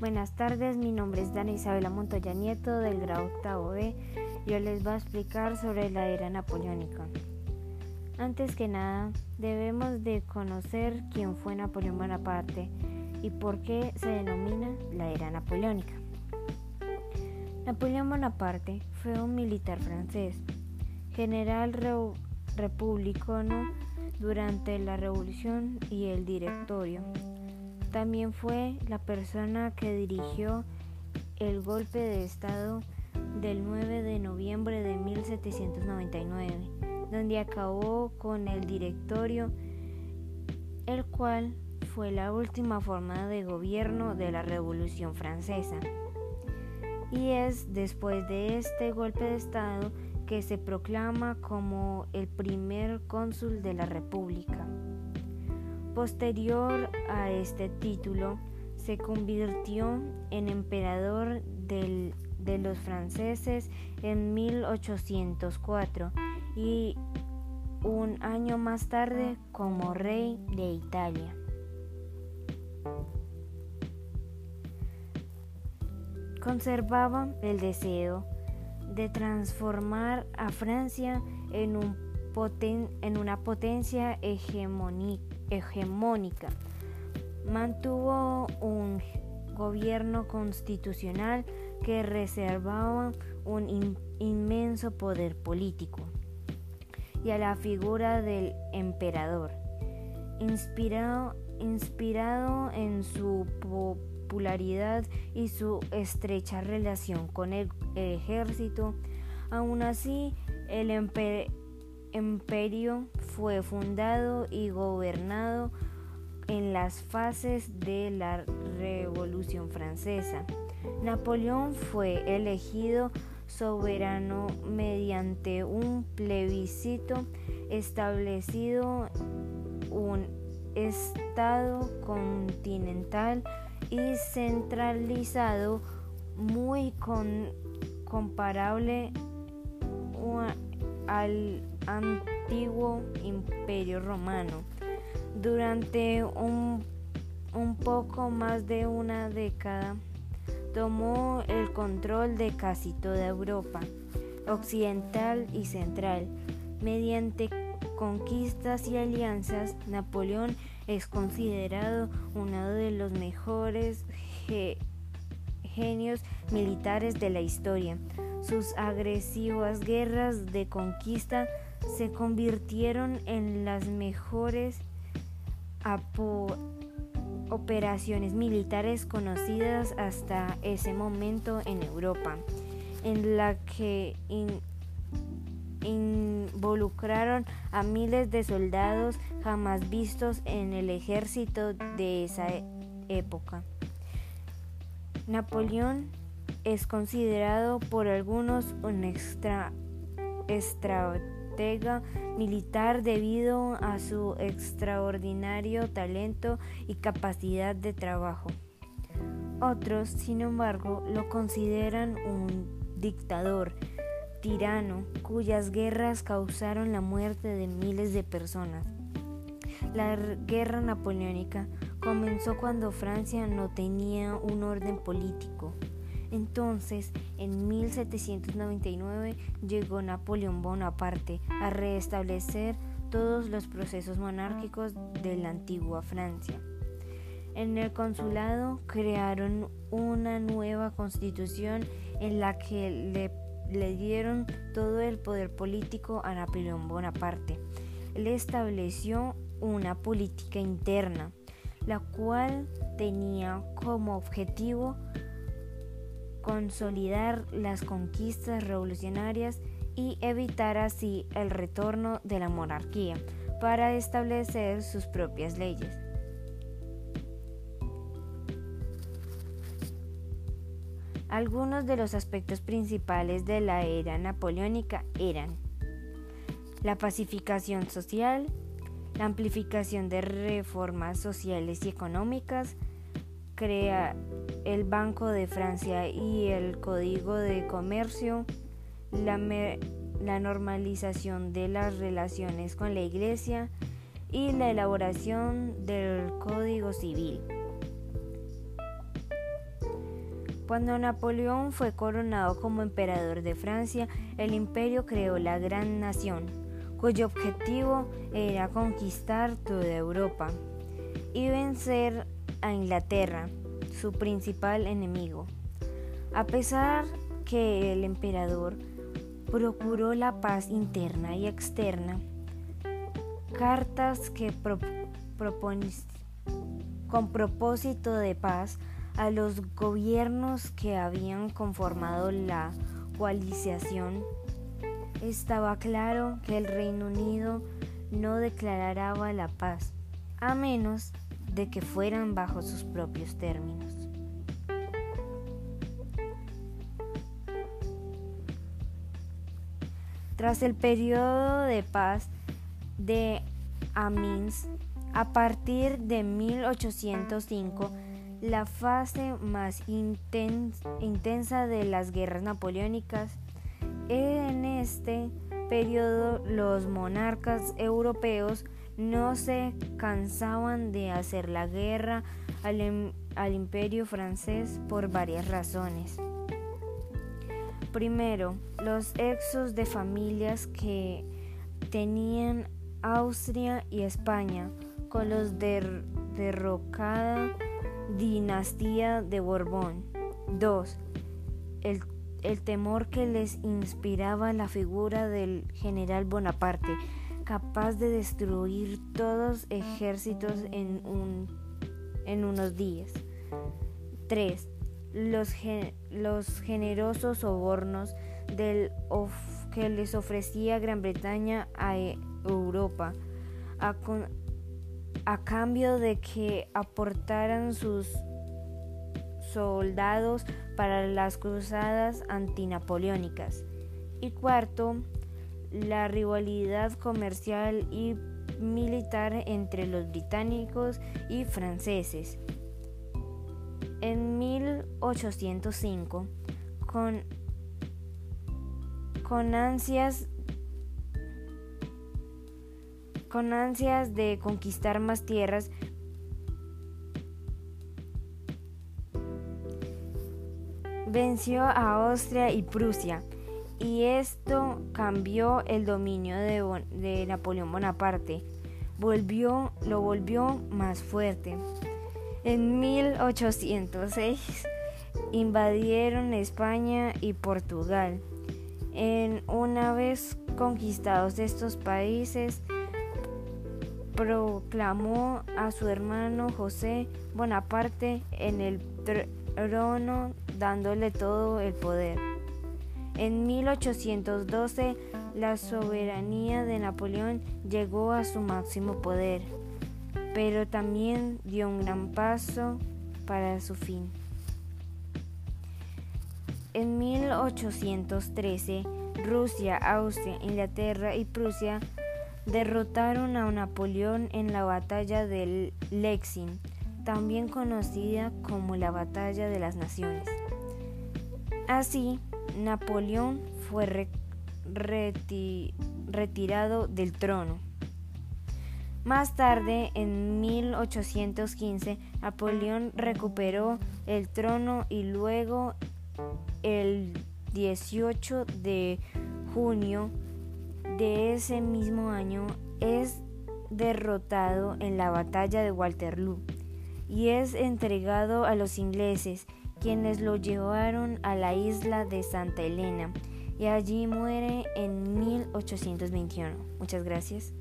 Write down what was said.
Buenas tardes, mi nombre es Dana Isabela Montoya Nieto del grado octavo B. Yo les voy a explicar sobre la era napoleónica. Antes que nada, debemos de conocer quién fue Napoleón Bonaparte y por qué se denomina la era napoleónica. Napoleón Bonaparte fue un militar francés, general republicano durante la Revolución y el Directorio también fue la persona que dirigió el golpe de Estado del 9 de noviembre de 1799, donde acabó con el directorio, el cual fue la última forma de gobierno de la Revolución Francesa. Y es después de este golpe de Estado que se proclama como el primer cónsul de la República. Posterior a este título, se convirtió en emperador de los franceses en 1804 y un año más tarde como rey de Italia. Conservaba el deseo de transformar a Francia en, en una potencia hegemónica hegemónica. Mantuvo un gobierno constitucional que reservaba un inmenso poder político y a la figura del emperador, inspirado, inspirado en su popularidad y su estrecha relación con el ejército. Aún así, el emperador imperio fue fundado y gobernado en las fases de la Revolución Francesa. Napoleón fue elegido soberano mediante un plebiscito establecido un estado continental y centralizado muy comparable al antiguo imperio romano. Durante un, poco más de una década tomó el control de casi toda Europa occidental y central. Mediante conquistas y alianzas, Napoleón es considerado uno de los mejores genios militares de la historia. Sus agresivas guerras de conquista se convirtieron en las mejores operaciones militares conocidas hasta ese momento en Europa, en la que involucraron a miles de soldados jamás vistos en el ejército de esa época. Napoleón es considerado por algunos un extra, militar debido a su extraordinario talento y capacidad de trabajo. Otros, sin embargo, lo consideran un dictador, tirano, cuyas guerras causaron la muerte de miles de personas. La guerra napoleónica comenzó cuando Francia no tenía un orden político. Entonces, en 1799 llegó Napoleón Bonaparte a restablecer todos los procesos monárquicos de la antigua Francia. En el consulado crearon una nueva constitución en la que le, dieron todo el poder político a Napoleón Bonaparte. Él estableció una política interna, la cual tenía como objetivo consolidar las conquistas revolucionarias y evitar así el retorno de la monarquía para establecer sus propias leyes. Algunos de los aspectos principales de la era napoleónica eran la pacificación social, la amplificación de reformas sociales y económicas, crea el Banco de Francia y el Código de Comercio, la, normalización de las relaciones con la Iglesia y la elaboración del Código Civil. Cuando Napoleón fue coronado como emperador de Francia, el imperio creó la Gran Nación, cuyo objetivo era conquistar toda Europa y vencer a Inglaterra, su principal enemigo. A pesar que el emperador procuró la paz interna y externa, cartas que con propósito de paz a los gobiernos que habían conformado la coalición, estaba claro que el Reino Unido no declaraba la paz, a menos de que fueran bajo sus propios términos. Tras el periodo de paz de Amiens, a partir de 1805, la fase más intensa de las guerras napoleónicas. En este periodo los monarcas europeos no se cansaban de hacer la guerra al, al imperio francés por varias razones. Primero, los exos de familias que tenían Austria y España con los de derrocada dinastía de Borbón. 2. El, el, temor que les inspiraba la figura del general Bonaparte, capaz de destruir todos ejércitos en, un, en unos días. 3. Los, los generosos sobornos que les ofrecía Gran Bretaña a Europa a, a cambio de que aportaran sus soldados para las cruzadas antinapoleónicas. Y cuarto, la rivalidad comercial y militar entre los británicos y franceses. En 1805, con, con ansias con ansias de conquistar más tierras, venció a Austria y Prusia y esto cambió el dominio de, Napoleón Bonaparte, volvió, lo volvió más fuerte. En 1806 invadieron España y Portugal. En una vez conquistados estos países, proclamó a su hermano José Bonaparte en el trono dándole todo el poder. En 1812 la soberanía de Napoleón llegó a su máximo poder, pero también dio un gran paso para su fin. En 1813, Rusia, Austria, Inglaterra y Prusia derrotaron a Napoleón en la batalla de Lexington, también conocida como la Batalla de las Naciones. Así, Napoleón fue retirado del trono. Más tarde, en 1815, Napoleón recuperó el trono y luego, el 18 de junio de ese mismo año es derrotado en la batalla de Waterloo y es entregado a los ingleses, quienes lo llevaron a la isla de Santa Elena y allí muere en 1821. Muchas gracias.